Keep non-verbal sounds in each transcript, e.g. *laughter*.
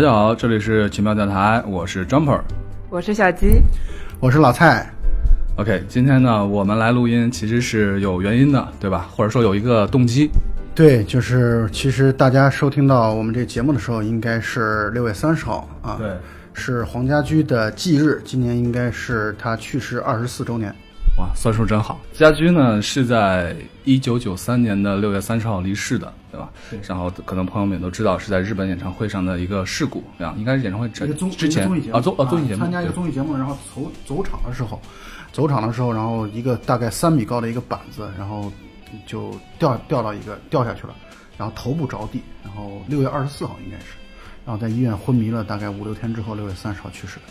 大家好，这里是奇妙电台，我是 Jumper。我是小吉，我是老蔡。OK，今天呢，我们来录音其实是有原因的，对吧？或者说有一个动机。对，就是其实大家收听到我们这节目的时候，应该是六月三十号啊，对，是黄家驹的忌日，今年应该是他去世二十四周年。哇，算数真好。家驹呢是在一九九三年的六月三十号离世的？然后可能朋友们也都知道，是在日本演唱会上的一个事故，对吧？应该是演唱会之之前综艺节目啊，综啊综艺节目，参加一个综艺节目，然后走走场的时候，走场的时候，然后一个大概三米高的一个板子，然后就掉掉到一个掉下去了，然后头部着地，然后六月二十四号应该是，然后在医院昏迷了大概五六天之后，六月三十号去世的。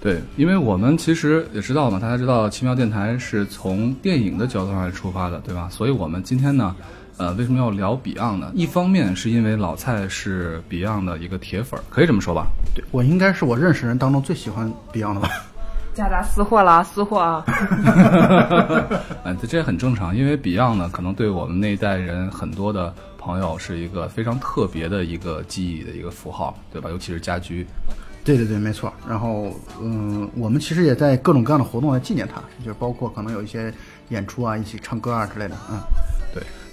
对，因为我们其实也知道嘛，大家知道奇妙电台是从电影的角度上来出发的，对吧？所以我们今天呢，呃，为什么要聊 Beyond 呢？一方面是因为老蔡是 Beyond 的一个铁粉儿，可以这么说吧？对我应该是我认识人当中最喜欢 Beyond 的吧。*laughs* 加大私货了，私货啊！嗯，*laughs* 这这也很正常，因为 Beyond 呢，可能对我们那一代人很多的朋友是一个非常特别的一个记忆的一个符号，对吧？尤其是家居。对对对，没错。然后，嗯，我们其实也在各种各样的活动来纪念他，就是包括可能有一些演出啊，一起唱歌啊之类的。嗯，对，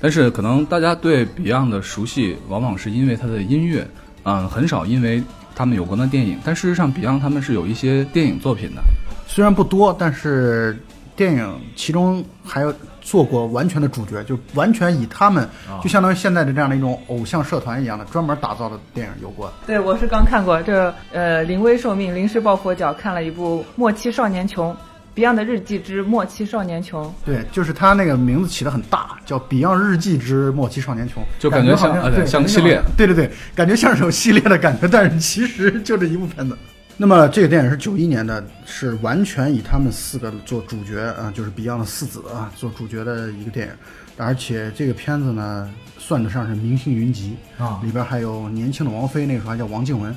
但是可能大家对 Beyond 的熟悉，往往是因为他的音乐，嗯，很少因为他们有关的电影。但事实上，Beyond 他们是有一些电影作品的。虽然不多，但是电影其中还有做过完全的主角，就完全以他们，就相当于现在的这样的一种偶像社团一样的，专门打造的电影有关。对，我是刚看过这呃临危受命，临时抱佛脚，看了一部《末期少年穷》，Beyond 的日记之末期少年穷。对，就是他那个名字起的很大，叫《Beyond 日记之末期少年穷》，就感觉像呃好像对像个系列。对对对，感觉像是有系列的感觉，*laughs* 但是其实就这一部片子。那么这个电影是九一年的，是完全以他们四个做主角啊，就是 Beyond 的四子啊做主角的一个电影，而且这个片子呢算得上是明星云集啊里边还有年轻的王菲，那个时候还叫王静雯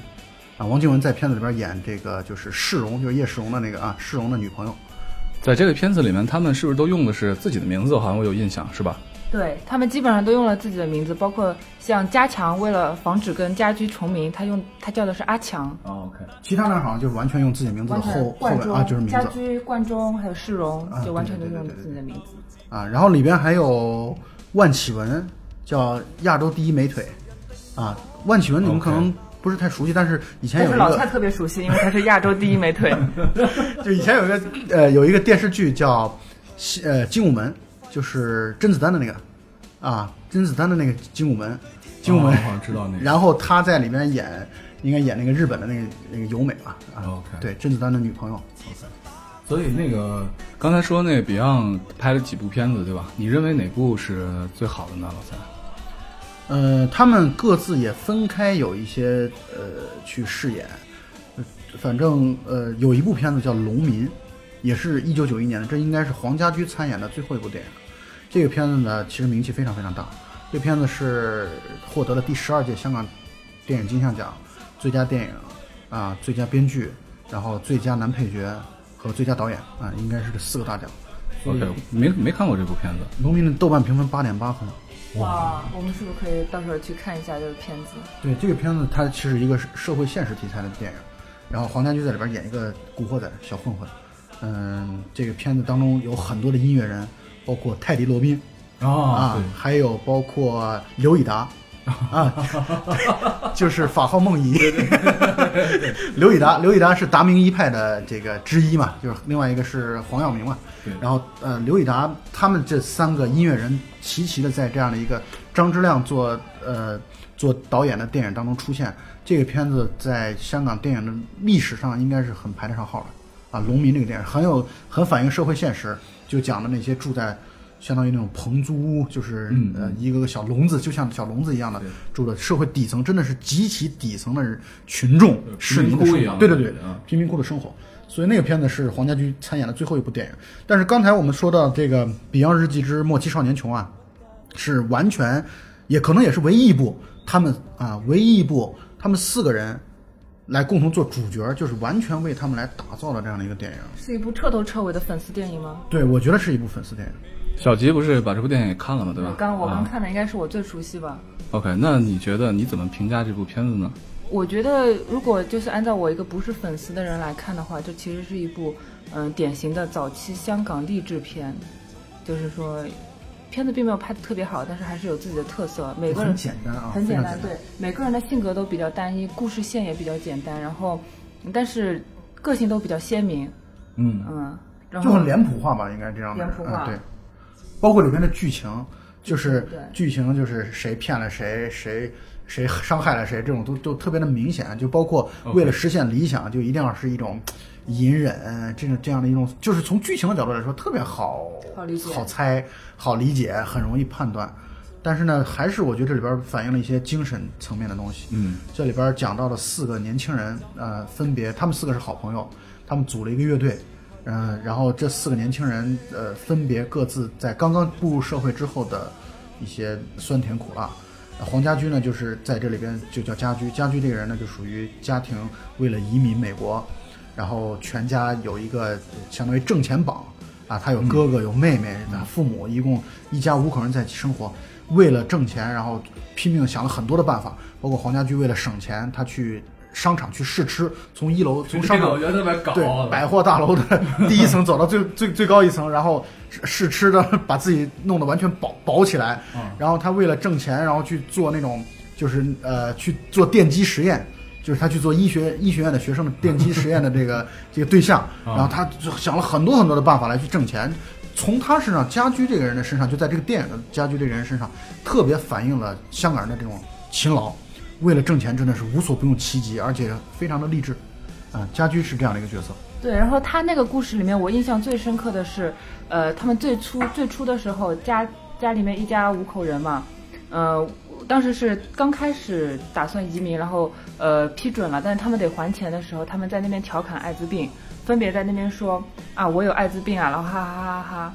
啊，王静雯在片子里边演这个就是世荣，就是叶世荣的那个啊世荣的女朋友。在这个片子里面，他们是不是都用的是自己的名字？好像我有印象，是吧？对他们基本上都用了自己的名字，包括像加强，为了防止跟家居重名，他用他叫的是阿强。哦，OK。其他人好像就是完全用自己名字的完全后后啊，就是名字家居、冠中还有世荣，啊就完全都用对对对对自己的名字。啊。然后里边还有万绮雯，叫亚洲第一美腿啊。万绮雯你们可能不是太熟悉，但是以前有一个老蔡，特别熟悉，因为他是亚洲第一美腿。*laughs* 就以前有一个呃有一个电视剧叫呃精武门，就是甄子丹的那个啊，甄子丹的那个精武门，精武门。哦好像知道那个。然后他在里面演，应该演那个日本的那个那个由美吧啊 OK 对，甄子丹的女朋友。所以那个刚才说那 Beyond 拍了几部片子，对吧？你认为哪部是最好的呢，老蔡？呃，他们各自也分开有一些呃去饰演，呃反正呃有一部片子叫《农民》，也是一九九一年的，这应该是黄家驹参演的最后一部电影。这个片子呢，其实名气非常非常大。这片子是获得了第十二届香港电影金像奖最佳电影啊、最佳编剧，然后最佳男配角和最佳导演啊、应该是这四个大奖。OK，没没看过这部片子。农民》的豆瓣评分八点八分。哇，我们是不是可以到时候去看一下这个片子？对这个片子，它其实一个是社会现实题材的电影，然后黄家驹在里边演一个古惑仔小混混。嗯，这个片子当中有很多的音乐人，包括泰迪罗宾啊，还有包括刘以达啊，*laughs* 就是法号梦遗。*laughs* 刘以达，刘以达是达明一派的这个之一嘛，就是另外一个是黄耀明嘛。对然后呃，刘以达他们这三个音乐人齐齐的在这样的一个张之亮做呃做导演的电影当中出现，这个片子在香港电影的历史上应该是很排得上号的啊。农民这个电影很有很反映社会现实，就讲的那些住在相当于那种棚租屋，就是、嗯呃一个个小笼子，就像小笼子一样的住的社会底层，真的是极其底层的群众贫民窟一样对对对贫民窟的生活。所以那个片子是黄家驹参演的最后一部电影。但是刚才我们说到这个《Beyond 日记之末期少年穷》啊，是完全，也可能也是唯一一部他们啊，唯一一部他们四个人来共同做主角，就是完全为他们来打造的这样的一个电影。是一部彻头彻尾的粉丝电影吗？对，我觉得是一部粉丝电影。小吉不是把这部电影也看了吗？对吧？刚我刚啊看的应该是我最熟悉吧。OK，那你觉得你怎么评价这部片子呢？我觉得如果就是按照我一个不是粉丝的人来看的话，这其实是一部嗯、典型的早期香港励志片，就是说片子并没有拍的特别好，但是还是有自己的特色，每个人很简单啊，很简单，对，每个人的性格都比较单一，故事线也比较简单，然后但是个性都比较鲜明，嗯，嗯，然后就很脸谱化吧，应该这样的。脸谱化嗯对，包括里面的剧情，就是剧情就是谁骗了谁，谁谁伤害了谁，这种都都特别的明显。就包括为了实现理想，就一定要是一种隐忍，这种这样的一种，就是从剧情的角度来说，特别好好理解好猜、好理解，很容易判断。但是呢，还是我觉得这里边反映了一些精神层面的东西。嗯这里边讲到了四个年轻人，呃，分别他们四个是好朋友，他们组了一个乐队，嗯、然后这四个年轻人，呃，分别各自在刚刚步入社会之后的一些酸甜苦辣。呃黄家驹呢，就是在这里边就叫家驹，家驹这个人呢，就属于家庭为了移民美国，然后全家有一个呃相当于挣钱榜啊，他有哥哥有妹妹，啊父母一共一家五口人在一起生活，为了挣钱，然后拼命想了很多的办法，包括黄家驹为了省钱，他去商场去试吃，从一楼从商场对百货大楼的第一层走到最 *laughs* 最最高一层，然后试试吃的把自己弄得完全饱饱起来，嗯。然后他为了挣钱，然后去做那种就是呃去做电击实验。就是他去做医学医学院的学生的电击实验的这个 *laughs* 这个对象，啊然后他就想了很多很多的办法来去挣钱。从他身上，家居这个人的身上，就在这个电影的家居这个人身上，特别反映了香港人的这种勤劳，为了挣钱真的是无所不用其极，而且非常的励志。啊，家驹是这样的一个角色。对，然后他那个故事里面，我印象最深刻的是，呃，他们最初最初的时候，家家里面一家五口人嘛，呃，当时是刚开始打算移民，然后呃批准了，但是他们得还钱的时候，他们在那边调侃艾滋病，分别在那边说啊我有艾滋病啊，然后哈哈哈哈，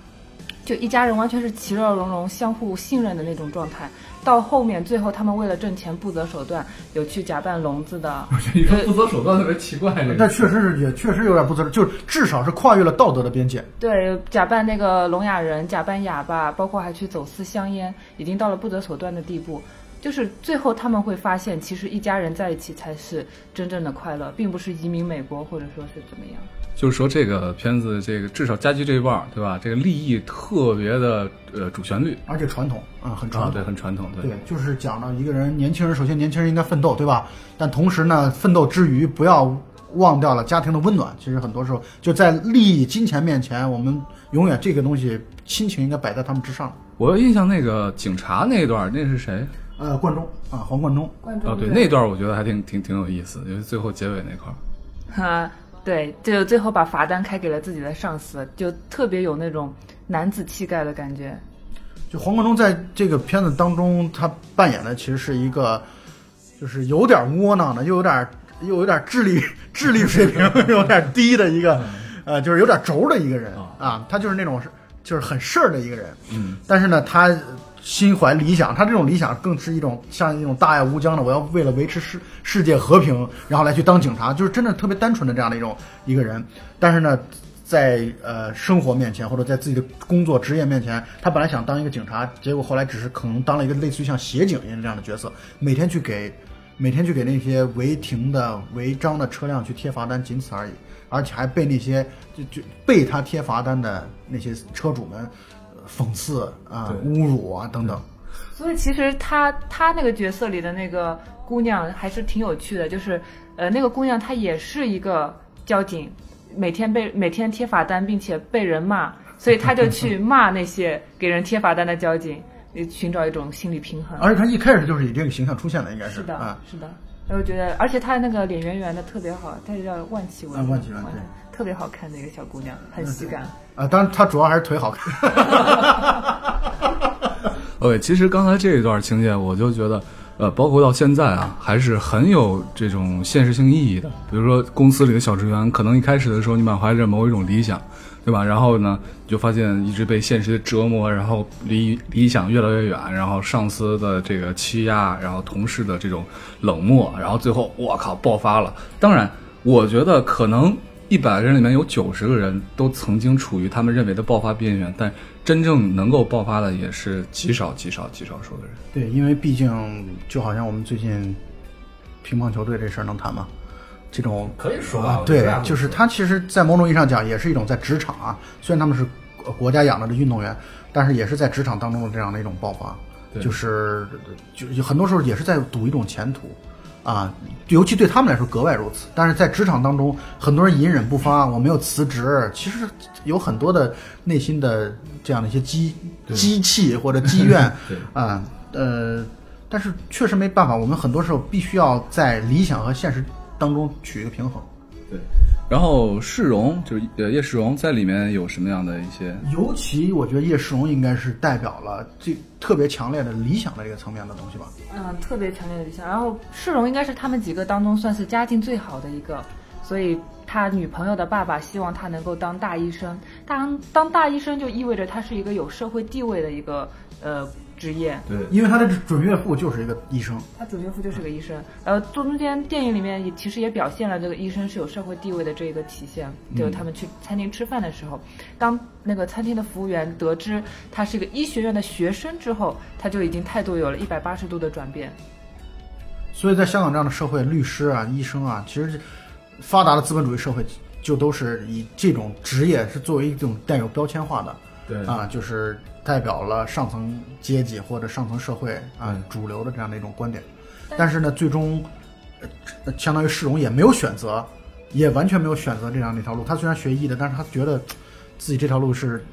就一家人完全是其乐融融、相互信任的那种状态。到后面最后他们为了挣钱不择手段，有去假扮聋子的，一个不择手段特别奇怪，这但确实是也确实有点不择，就是至少是跨越了道德的边界。对，假扮那个聋哑人，假扮哑巴，包括还去走私香烟，已经到了不择手段的地步。就是最后他们会发现，其实一家人在一起才是真正的快乐，并不是移民美国或者说是怎么样。就是说这个片子这个至少家驹这一半儿对吧？这个立意特别的呃主旋律而且传统啊、很传。对，很传统，对对，就是讲到一个人，年轻人首先年轻人应该奋斗，对吧？但同时呢，奋斗之余不要忘掉了家庭的温暖。其实很多时候就在利益、金钱面前，我们永远这个东西，亲情应该摆在他们之上。我有印象那个警察那一段儿，那是谁？呃，贯中啊，黄贯中，贯中啊，对，那段儿我觉得还挺挺挺有意思，因为最后结尾那块儿。哈，对，就最后把罚单开给了自己的上司，就特别有那种男子气概的感觉。就黄贯中在这个片子当中，他扮演的其实是一个，就是有点窝囊的，又有点又有点智力智力水平有点低的一个，呃，就是有点轴的一个人啊，他就是那种是就是很事儿的一个人，嗯，但是呢，他心怀理想，他这种理想更是一种像一种大爱无疆的，我要为了维持世世界和平，然后来去当警察，就是真的特别单纯的这样的一种一个人。但是呢，在呃生活面前或者在自己的工作职业面前，他本来想当一个警察，结果后来只是可能当了一个类似于像协警一样这样的角色，每天去给每天去给那些违停的违章的车辆去贴罚单，仅此而已，而且还被那些就就被他贴罚单的那些车主们。呃讽刺啊、对。侮辱啊等等，所以其实他他那个角色里的那个姑娘还是挺有趣的，就是呃那个姑娘她也是一个交警，每天被每天贴罚单，并且被人骂，所以她就去骂那些给人贴罚单的交警，呃寻找一种心理平衡。而且她一开始就是以这个形象出现的，应该是是的，啊，是的。我觉得，而且她那个脸圆圆的特别好，她叫万绮雯，啊万绮雯对。特别好看的一个小姑娘，很喜感。啊，当然他主要还是腿好看。*laughs* OK，其实刚才这一段情节，我就觉得，呃，包括到现在啊，还是很有这种现实性意义的。比如说，公司里的小职员，可能一开始的时候你满怀着某一种理想，对吧？然后呢，就发现一直被现实的折磨，然后离理想越来越远，然后上司的这个欺压，然后同事的这种冷漠，然后最后我靠爆发了。当然，我觉得可能一百个人里面有九十个人都曾经处于他们认为的爆发边缘，但真正能够爆发的也是极少极少极少数的人。对，因为毕竟就好像我们最近乒乓球队这事儿能谈吗？这种可以说吧啊，对，就是他其实，在某种意义上讲，也是一种在职场啊，虽然他们是国国家养着的运动员，但是也是在职场当中的这样的一种爆发，对就是就就很多时候也是在赌一种前途。啊，尤其对他们来说格外如此。但是在职场当中，很多人隐忍不发，我没有辞职，其实有很多的内心的这样的一些积积气或者积怨 *laughs* 对啊，呃，但是确实没办法，我们很多时候必须要在理想和现实当中取一个平衡。对。然后世荣就是呃叶世荣在里面有什么样的一些？尤其我觉得叶世荣应该是代表了这特别强烈的理想的这个层面的东西吧。嗯，特别强烈的理想。然后世荣应该是他们几个当中算是家境最好的一个，所以他女朋友的爸爸希望他能够当大医生。当当大医生就意味着他是一个有社会地位的一个呃职业。对因为他的准岳父就是一个医生，他准岳父就是个医生，呃，中间电影里面也其实也表现了这个医生是有社会地位的这个体现。就是他们去餐厅吃饭的时候，当那个餐厅的服务员得知他是一个医学院的学生之后，他就已经态度有了一百八十度的转变。所以在香港这样的社会，律师啊、医生啊，其实发达的资本主义社会就都是以这种职业是作为一种带有标签化的，对啊，就是代表了上层阶级或者上层社会啊嗯主流的这样的一种观点。但是呢，最终呃呃相当于世荣也没有选择，也完全没有选择这样的一条路。他虽然学医的，但是他觉得自己这条路是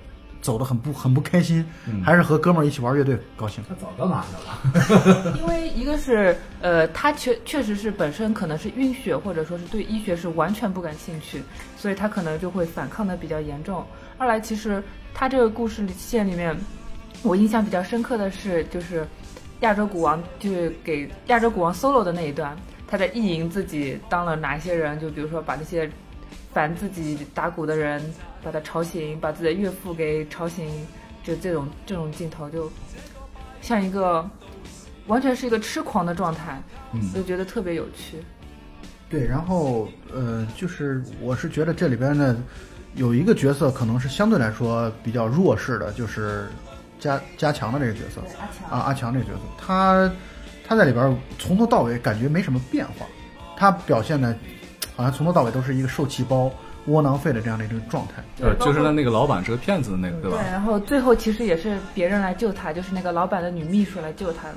走得很不很不开心，还是和哥们儿一起玩乐队高兴。他早干嘛去了？*laughs* 因为一个是呃，他确确实是本身可能是晕血，或者说是对医学是完全不感兴趣，所以他可能就会反抗的比较严重。二来，其实他这个故事线里面，我印象比较深刻的是，就是亚洲鼓王就是给亚洲鼓王 solo 的那一段，他在意淫自己当了哪些人，就比如说把那些烦自己打鼓的人把他吵醒，把自己的岳父给吵醒，就这种这种镜头就像一个完全是一个痴狂的状态，嗯就觉得特别有趣。对，然后呃，就是我是觉得这里边呢有一个角色可能是相对来说比较弱势的，就是加加强的这个角色阿强啊，阿强这个角色，他他在里边从头到尾感觉没什么变化，他表现的好像从头到尾都是一个受气包、窝囊废的这样的一种状态。呃，就是那那个老板是个骗子的那个，对吧？对然后最后其实也是别人来救他，就是那个老板的女秘书来救他的。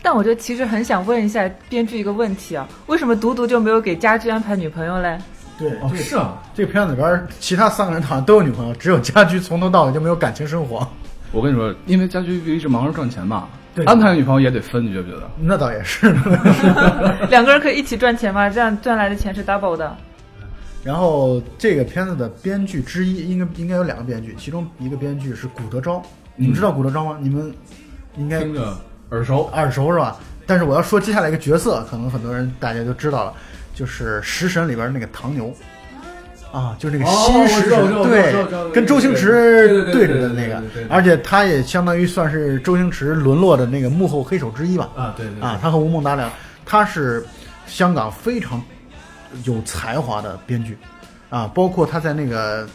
但我就其实很想问一下编剧一个问题啊，为什么独独就没有给家驹安排女朋友嘞？对，哦，是啊，这个片子里边其他三个人好像都有女朋友，只有家驹从头到尾就没有感情生活。我跟你说，因为家驹一直忙着赚钱嘛，对安排女朋友也得分，你觉不觉得？那倒也是。*laughs* 两个人可以一起赚钱嘛？这样赚来的钱是 double 的。然后这个片子的编剧之一，应该应该有两个编剧，其中一个编剧是古德昭，你们知道古德昭吗？你们应该听着耳熟。耳熟是吧？但是我要说接下来一个角色，可能很多人大家就知道了，就是《食神》里边那个唐牛。啊，就是那个哦新食神，对，跟周星驰对着的那个而且他也相当于算是周星驰沦落的那个幕后黑手之一吧。啊，对对对啊，他和吴孟达两，他是香港非常有才华的编剧，啊，包括他在那个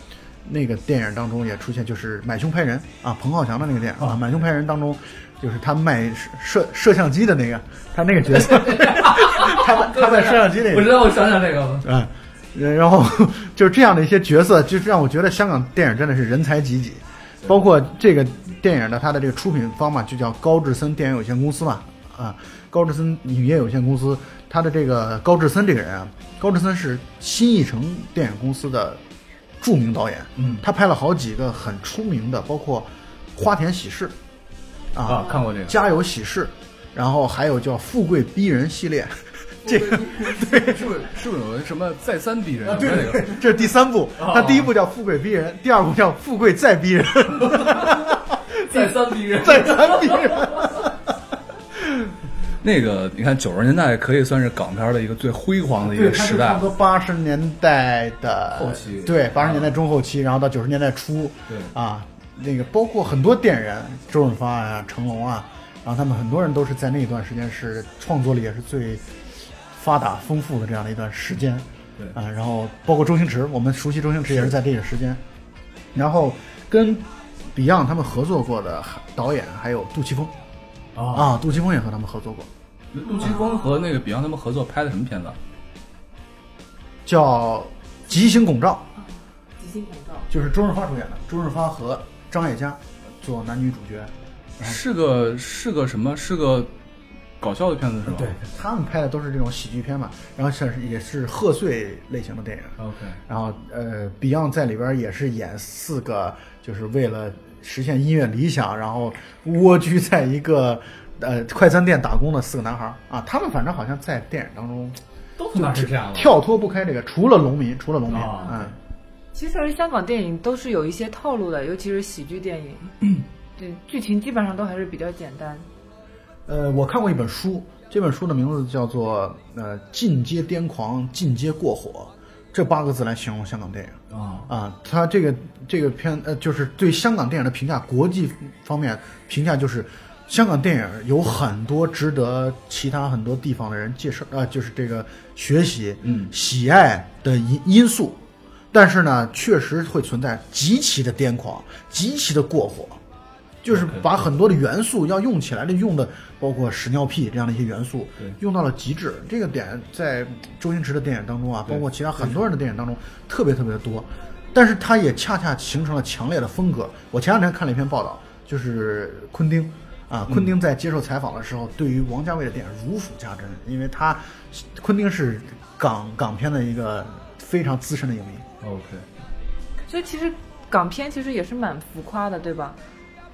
那个电影当中也出现，就是《买凶拍人》啊，彭浩翔的那个电影。啊，《买凶拍人》当中，就是他卖摄摄像机的那个，他那个角色，*laughs* 他卖他在摄像机那个，我知道，我想想这个，嗯。然后就是这样的一些角色，就是让我觉得香港电影真的是人才济济。包括这个电影的它的这个出品方嘛，就叫高志森电影有限公司嘛，啊，高志森影业有限公司，他的这个高志森这个人啊，高志森是新艺城电影公司的著名导演，嗯。他拍了好几个很出名的，包括《花田喜事》啊看过这个。家有喜事》，然后还有叫《富贵逼人》系列，这个对。是不是是不是有什么再三逼人？啊，对那个。对，这是第三部，他第一部叫《富贵逼人》，第二部叫《富贵再逼人》，*laughs* 再三逼人，*laughs* 再三逼人。那个，你看九十年代可以算是港片的一个最辉煌的一，个时代。多八十年代的后期对，八十年代中后期，然后到九十年代初，对。啊，那个包括很多电影人，周润发啊、成龙啊，然后他们很多人都是在那一段时间是创作力也是最发达丰富的这样的一段时间，对。啊，然后包括周星驰，我们熟悉周星驰也是在这个时间，然后跟 Beyond 他们合作过的导演还有杜琪峰。啊，啊，杜琪峰也和他们合作过。陆金峰和那个 Beyond 他们合作拍的什么片子？叫《吉星拱照吉星拱照》，就是周润发主演的，周润发和张艾嘉做男女主角。是个是个什么？是个搞笑的片子是吧？对他们拍的都是这种喜剧片嘛，然后是也是贺岁类型的电影。，OK，然后呃，Beyond 在里边也是演四个，就是为了实现音乐理想，然后蜗居在一个呃快餐店打工的四个男孩儿啊。他们反正好像在电影当中都他妈是这样的。跳脱不开这个，除了农民，除了农民，哦嗯，其实香港电影都是有一些套路的，尤其是喜剧电影，*clears throat* 对剧情基本上都还是比较简单。呃，我看过一本书，这本书的名字叫做呃“进阶癫狂，进阶过火”，这八个字来形容香港电影。啊，啊，他这个这个片呃，就是对香港电影的评价，国际方面评价就是，香港电影有很多值得其他很多地方的人介绍啊、就是这个学习、嗯喜爱的因因素，但是呢，确实会存在极其的癫狂、极其的过火，就是把很多的元素要用起来的用的，包括屎尿屁这样的一些元素，用到了极致。这个点在周星驰的电影当中啊，包括其他很多人的电影当中，特别特别的多。但是它也恰恰形成了强烈的风格。我前两天看了一篇报道，就是昆汀啊，昆汀在接受采访的时候，对于王家卫的电影如数家珍，因为他昆汀是港港片的一个非常资深的影迷，OK，所以其实港片其实也是蛮浮夸的，对吧？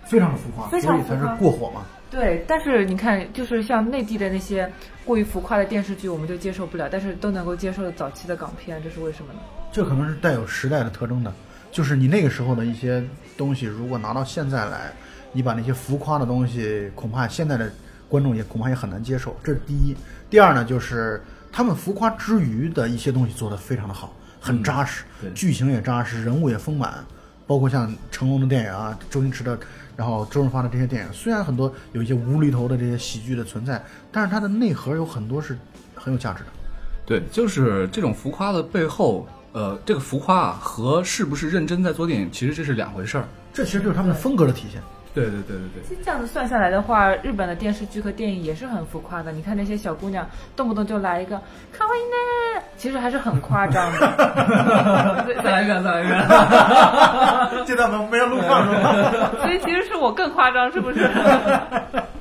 非常的浮夸，非常所以才是过火嘛。对，但是你看，就是像内地的那些过于浮夸的电视剧，我们就接受不了，但是都能够接受早期的港片，这是为什么呢？这可能是带有时代的特征的，就是你那个时候的一些东西，如果拿到现在来，你把那些浮夸的东西，恐怕现在的观众也恐怕也很难接受。这是第一。第二呢，就是他们浮夸之余的一些东西做得非常的好，很扎实，对剧情也扎实，人物也丰满，包括像成龙的电影啊，周星驰的，然后周润发的这些电影，虽然很多有一些无厘头的这些喜剧的存在，但是它的内核有很多是很有价值的。对，就是这种浮夸的背后，呃，这个浮夸啊和是不是认真在做电影，其实这是两回事儿。这其实就是他们的风格的体现。对对对对对。其实这样子算下来的话，日本的电视剧和电影也是很浮夸的。你看那些小姑娘，动不动就来一个“卡哇伊呢”，其实还是很夸张的。对 *laughs* 再来一遍，再来一遍。这段没没有录上是吧？所以其实是我更夸张，是不是？*laughs*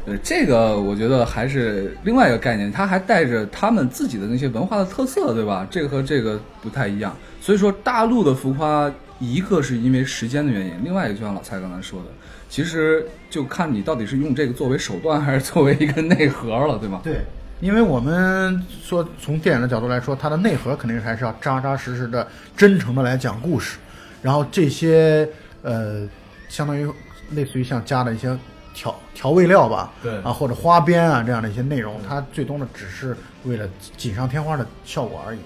对这个，我觉得还是另外一个概念，它还带着他们自己的那些文化的特色，对吧？这个和这个不太一样。所以说，大陆的浮夸，一个是因为时间的原因，另外一个就像老蔡刚才说的，其实就看你到底是用这个作为手段，还是作为一个内核了，对吗？对，因为我们说从电影的角度来说，它的内核肯定还是要扎扎实实的、真诚的来讲故事，然后这些呃，相当于类似于像加的一些调调味料吧，对啊，或者花边啊这样的一些内容，它最终呢只是为了锦上添花的效果而已，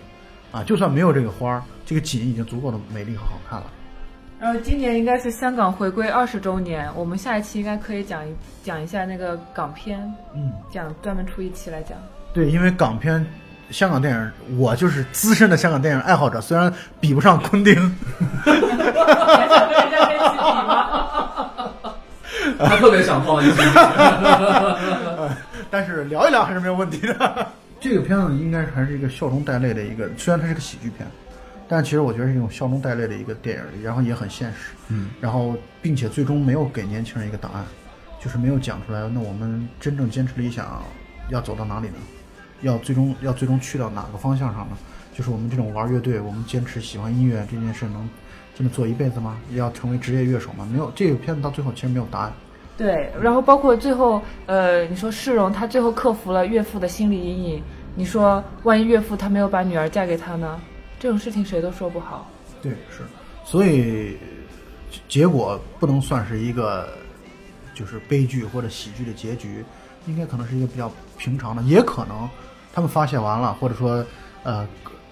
啊，就算没有这个花儿，这个锦已经足够的美丽和好看了。然后今年应该是香港回归二十周年，我们下一期应该可以讲一讲一下那个港片，嗯，讲专门出一期来讲。对，因为港片。香港电影，我就是资深的香港电影爱好者，虽然比不上昆汀？*laughs* 他特别想放一起。*laughs* 但是聊一聊还是没有问题的。这个片子应该还是一个笑中带泪的一个，虽然它是个喜剧片，但其实我觉得是一种笑中带泪的一个电影，然后也很现实，嗯，然后并且最终没有给年轻人一个答案，就是没有讲出来，那我们真正坚持理想要走到哪里呢？要最终要最终去到哪个方向上呢？就是我们这种玩乐队，我们坚持喜欢音乐这件事，能真的做一辈子吗？要成为职业乐手吗？没有，这个片子到最后其实没有答案。对，然后包括最后，呃，你说世荣他最后克服了岳父的心理阴影，你说万一岳父他没有把女儿嫁给他呢？这种事情谁都说不好。对，是，所以结果不能算是一个就是悲剧或者喜剧的结局，应该可能是一个比较平常的，也可能他们发泄完了，或者说呃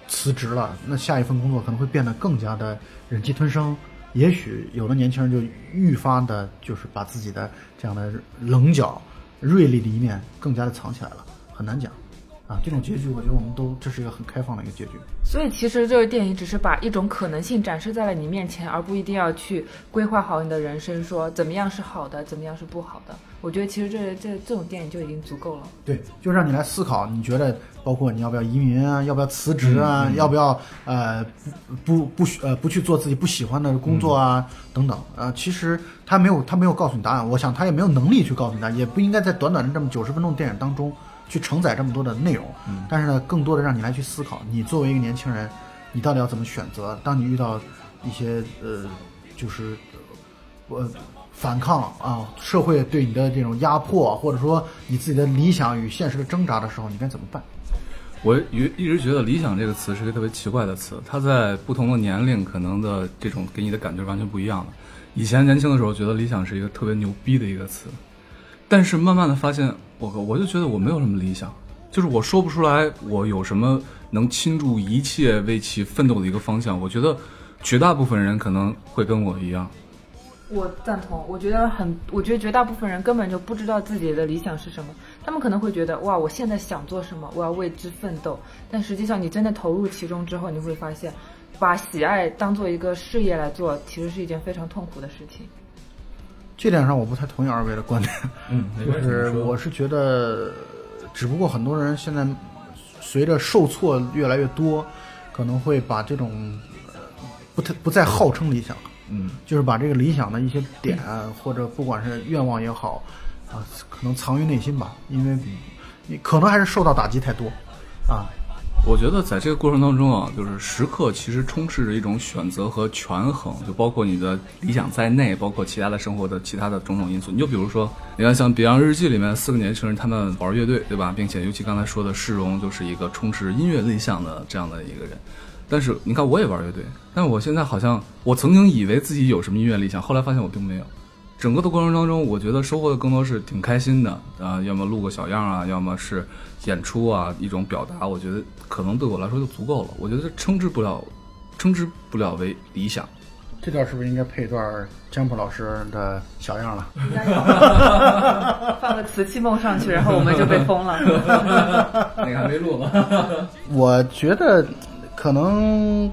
辞职了，那下一份工作可能会变得更加的忍气吞声。也许有的年轻人就愈发的，就是把自己的这样的棱角、锐利的一面更加的藏起来了，很难讲。啊，这种结局，我觉得我们都这是一个很开放的一个结局。所以其实这个电影只是把一种可能性展示在了你面前，而不一定要去规划好你的人生，说怎么样是好的，怎么样是不好的。我觉得其实这这这种电影就已经足够了。对，就让你来思考，你觉得包括你要不要移民啊，要不要辞职啊，要不要呃不不不需呃不去做自己不喜欢的工作啊、等等呃，其实他没有他没有告诉你答案，我想他也没有能力去告诉你答案，也不应该在短短的这么九十分钟的电影当中去承载这么多的内容。嗯但是呢，更多的让你来去思考，你作为一个年轻人，你到底要怎么选择？当你遇到一些呃，就是呃反抗啊，社会对你的这种压迫，或者说你自己的理想与现实的挣扎的时候，你该怎么办？我一一直觉得“理想”这个词是一个特别奇怪的词，它在不同的年龄可能的这种给你的感觉完全不一样的。以前年轻的时候觉得理想是一个特别牛逼的一个词，但是慢慢的发现，我我就觉得我没有什么理想，就是我说不出来我有什么能倾注一切为其奋斗的一个方向。我觉得绝大部分人可能会跟我一样，我赞同，我觉得很，我觉得绝大部分人根本就不知道自己的理想是什么，他们可能会觉得哇，我现在想做什么，我要为之奋斗，但实际上你真的投入其中之后，你会发现，把喜爱当做一个事业来做，其实是一件非常痛苦的事情。这点上我不太同意二位的观点，*laughs* 嗯，就是我是觉得，只不过很多人现在随着受挫越来越多，可能会把这种呃不太不再号称理想，嗯就是把这个理想的一些点或者不管是愿望也好，啊，可能藏于内心吧，因为你可能还是受到打击太多，啊，我觉得在这个过程当中啊，就是时刻其实充斥着一种选择和权衡，就包括你的理想在内，包括其他的生活的其他的种种因素。你就比如说，你看像《别样日记》里面四个年轻人，他们玩乐队，对吧？并且尤其刚才说的世荣，就是一个充斥音乐理想的这样的一个人。但是你看，我也玩乐队，但我现在好像我曾经以为自己有什么音乐理想，后来发现我并没有。整个的过程当中，我觉得收获的更多是挺开心的啊、要么录个小样啊，要么是演出啊，一种表达，我觉得可能对我来说就足够了。我觉得这称之不了，称之不了为理想。这段是不是应该配一段江浦老师的小样了？放个瓷器梦上去，然后我们就被封了。那个还没录呢。*laughs* 我觉得可能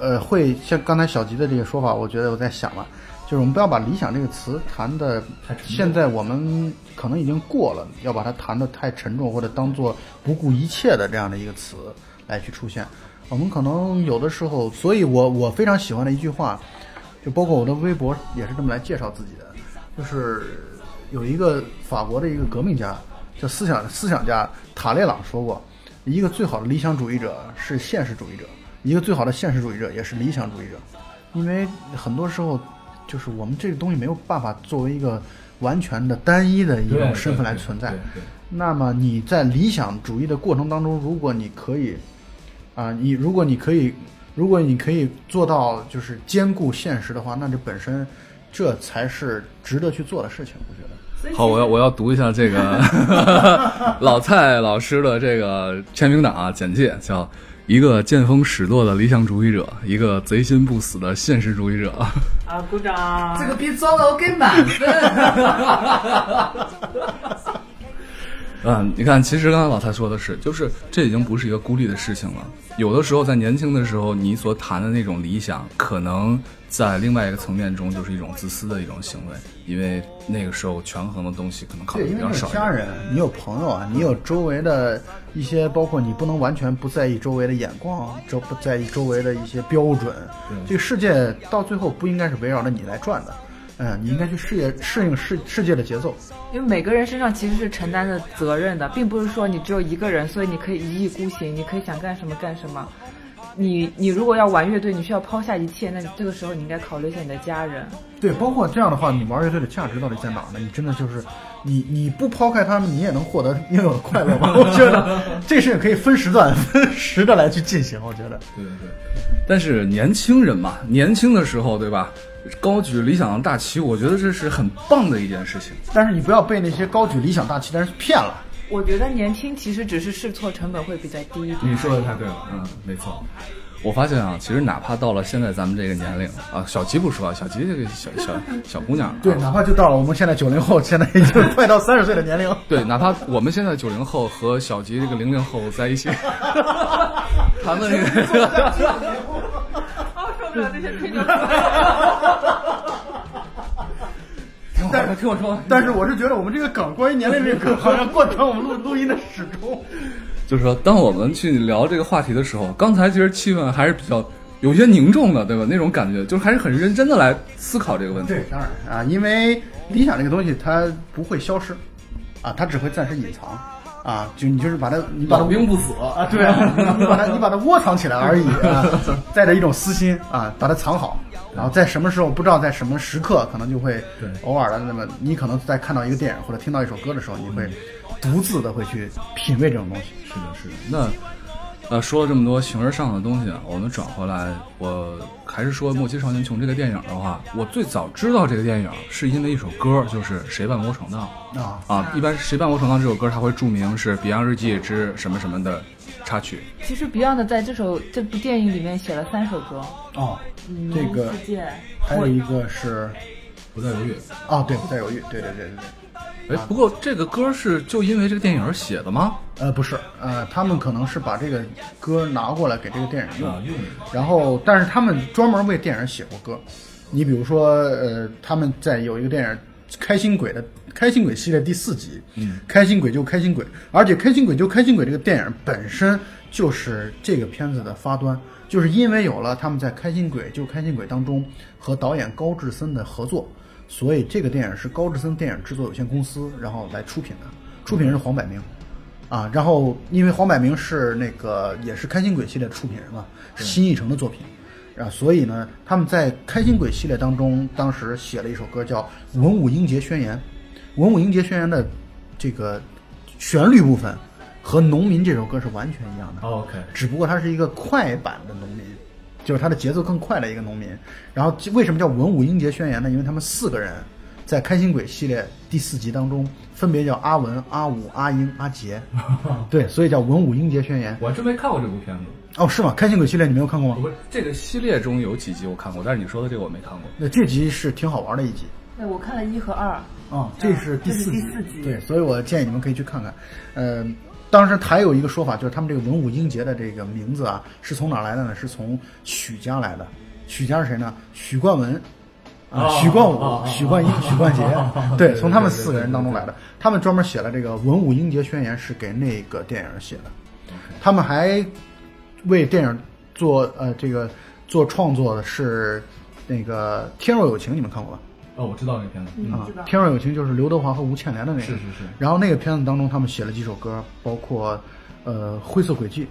呃会像刚才小吉的这个说法，我觉得我在想了，就是我们不要把理想这个词谈的，现在我们可能已经过了，要把它谈的太沉重或者当做不顾一切的这样的一个词来去出现。我们可能有的时候，所以我我非常喜欢的一句话，就包括我的微博也是这么来介绍自己的，就是有一个法国的一个革命家，叫思想思想家塔列朗说过，一个最好的理想主义者是现实主义者，一个最好的现实主义者也是理想主义者，因为很多时候就是我们这个东西没有办法作为一个完全的单一的一种身份来存在。那么你在理想主义的过程当中，如果你可以，啊、你如果你可以，如果你可以做到就是兼顾现实的话，那这本身这才是值得去做的事情，我觉得。好，我要我要读一下这个 *laughs* 老蔡老师的这个签名档啊，简介叫一个见风使舵的理想主义者，一个贼心不死的现实主义者。啊，鼓掌！这个比糟糕给满分。嗯，*laughs* 你看，其实刚才老蔡说的是，就是这已经不是一个孤立的事情了。有的时候，在年轻的时候，你所谈的那种理想，可能在另外一个层面中就是一种自私的一种行为，因为那个时候权衡的东西可能考虑对，因为你比较少一点。有家人，你有朋友啊，你有周围的一些，包括你不能完全不在意周围的眼光，这不在意周围的一些标准。这个世界到最后不应该是围绕着你来转的，嗯，你应该去适应适应世世界的节奏。因为每个人身上其实是承担着责任的，并不是说你只有一个人，所以你可以一意孤行，你可以想干什么干什么。你你如果要玩乐队，你需要抛下一切，那这个时候你应该考虑一下你的家人。对，包括这样的话，你玩乐队的价值到底在哪儿呢？你真的就是，你你不抛开他们，你也能获得应有的快乐吗？*laughs* 我觉得这事情可以分时段、分时的来去进行。我觉得，对对对。但是年轻人嘛，年轻的时候，对吧？高举理想的大旗，我觉得这是很棒的一件事情。但是你不要被那些高举理想大旗的人骗了。我觉得年轻其实只是试错成本会比较低一点。你说的太对了，嗯，没错。我发现啊，其实哪怕到了现在咱们这个年龄啊，小吉不说啊，小吉这个小小小姑娘啊，对，哪怕就到了我们现在九零后，现在已经快到三十岁的年龄。对，哪怕我们现在九零后和小吉这个零零后在一起谈论这个，受不了这些吹牛。挺但是 *laughs* 听我说，但是我是觉得我们这个梗，关于年龄这个梗，好像贯穿我们录 *laughs* 录音的始终。就是说，当我们去聊这个话题的时候，刚才其实气氛还是比较有些凝重的，对吧？那种感觉，就是还是很认真的来思考这个问题。对，当然啊，因为理想这个东西它不会消失，啊，它只会暂时隐藏，啊，就你就是把它，你把它老兵不死啊，对啊，*laughs* 你把它你把它窝藏起来而已啊，*laughs* 带着一种私心啊，把它藏好，然后在什么时候不知道在什么时刻，可能就会对偶尔的那么，你可能在看到一个电影或者听到一首歌的时候，你会独自的会去品味这种东西。是的，是的。那呃，说了这么多形而上的东西啊，我们转回来，我还是说《莫欺少年穷》这个电影的话，我最早知道这个电影是因为一首歌，就是《谁伴我闯荡》啊啊。一般《谁伴我闯荡》这首歌，它会注明是《Beyond 日记之什么什么》的插曲。其实 Beyond 在这首这部电影里面写了三首歌，哦，嗯，这个世界，还有一个是不再犹豫。啊，对，不再犹豫，对对对对对。哎，不过这个歌是就因为这个电影而写的吗？呃，不是，呃，他们可能是把这个歌拿过来给这个电影用，然后，但是他们专门为电影写过歌。你比如说，呃，他们在有一个电影《开心鬼》的《开心鬼》系列第四集，嗯，开心鬼就开心鬼，而且《开心鬼就开心鬼》这个电影本身就是这个片子的发端，就是因为有了他们在《开心鬼救开心鬼》当中和导演高志森的合作，所以这个电影是高志森电影制作有限公司然后来出品的，出品人是黄百鸣。啊，然后因为黄百鸣是那个也是开心鬼系列的出品人嘛，是新艺城的作品，啊，所以呢，他们在开心鬼系列当中，当时写了一首歌叫《文武英杰宣言》，《文武英杰宣言》的这个旋律部分和《农民》这首歌是完全一样的，OK，只不过它是一个快版的就是他的节奏更快的一个农民。然后为什么叫文武英杰宣言呢？因为他们四个人在开心鬼系列第四集当中分别叫阿文、阿武、阿英、阿杰，*laughs* 对，所以叫文武英杰宣言。我还真没看过这部片子。哦，是吗？开心鬼系列你没有看过吗？不是这个系列中有几集我看过，但是你说的这个我没看过。那这集是挺好玩的一集。对我看了一和二，啊，这是第四集，第四集对，所以我建议你们可以去看看。呃，当时还有一个说法，就是他们这个文武英杰的这个名字啊，是从哪来的呢？是从许家来的。许家是谁呢？许冠文。啊，哦许冠武、许冠英、许冠杰，对对，从他们四个人当中来的。他们专门写了这个《文武英杰宣言》，是给那个电影写的。他们还为电影做呃这个做创作的是那个《天若有情》，你们看过吧？哦，我知道那个片子。啊嗯知道，《天若有情》就是刘德华和吴倩莲的那个。是是是然后那个片子当中，他们写了几首歌，包括呃《灰色轨迹》，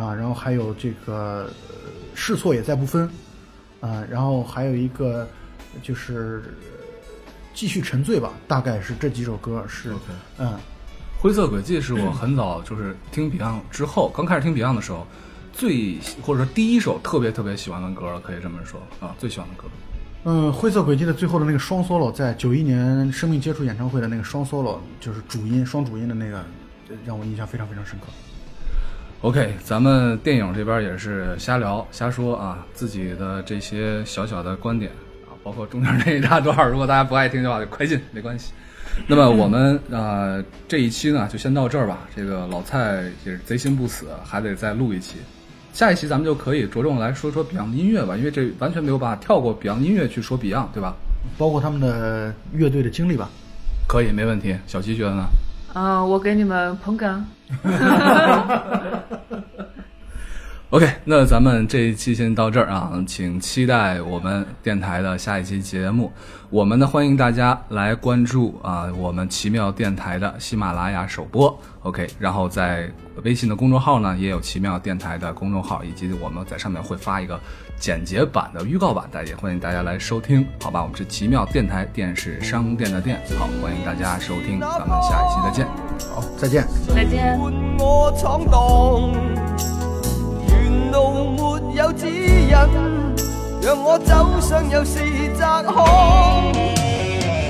啊，然后还有这个、呃试错也在不分，啊，然后还有一个就是呃继续沉醉吧，大概是这几首歌是 OK 嗯灰色轨迹是我很早就是听 Beyond 之后，刚开始听 Beyond 的时候，最或者说第一首特别特别喜欢的歌了，可以这么说啊，最喜欢的歌。嗯，灰色轨迹的最后的那个双 solo，在九一年生命接触演唱会的那个双 solo，就是主音双主音的那个，让我印象非常非常深刻。OK，咱们电影这边也是瞎聊瞎说啊，自己的这些小小的观点啊，包括中间那一大段，如果大家不爱听的话，就快进没关系。*laughs* 那么我们呃这一期呢就先到这儿吧。这个老蔡也是贼心不死，还得再录一期。下一期咱们就可以着重来说说 Beyond 的音乐吧，因为这完全没有办法跳过 Beyond 音乐去说 Beyond，对吧？包括他们的乐队的经历吧。可以，没问题。小七觉得呢？嗯、我给你们捧哏。OK，那咱们这一期先到这儿啊，请期待我们电台的下一期节目。我们呢，欢迎大家来关注啊，我们奇妙电台的喜马拉雅首播。OK，然后在微信的公众号呢，也有奇妙电台的公众号，以及我们在上面会发一个简洁版的预告版，大家也欢迎大家来收听，好吧？我们是奇妙电台，电视商店的店，好，欢迎大家收听，咱们下一期再见。好，再见。再见。有指引，讓我走上又是窄巷，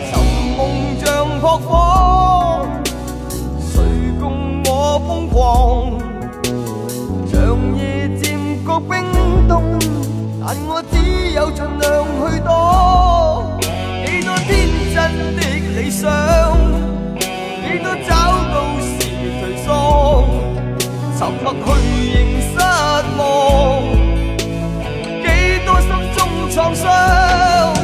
尋夢像扑火，誰共我瘋狂？長夜渐觉冰凍，但我只有盡量去躲，幾多天真的理想。幾多找到時頹喪，沉默去仍失望，创伤，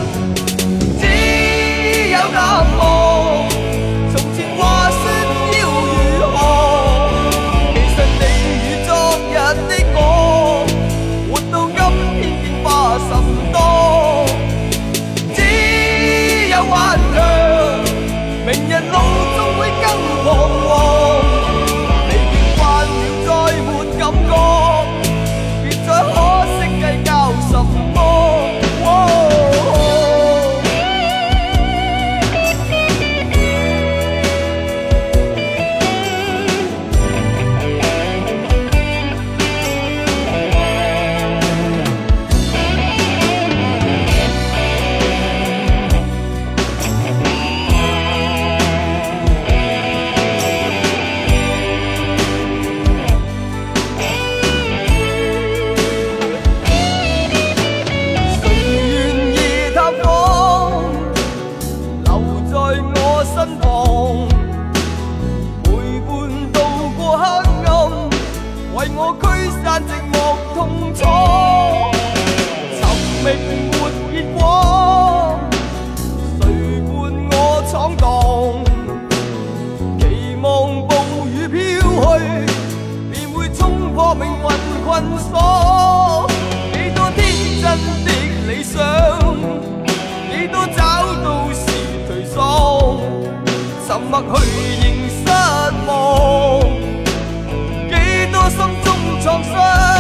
默去仍失望，几多心中创伤。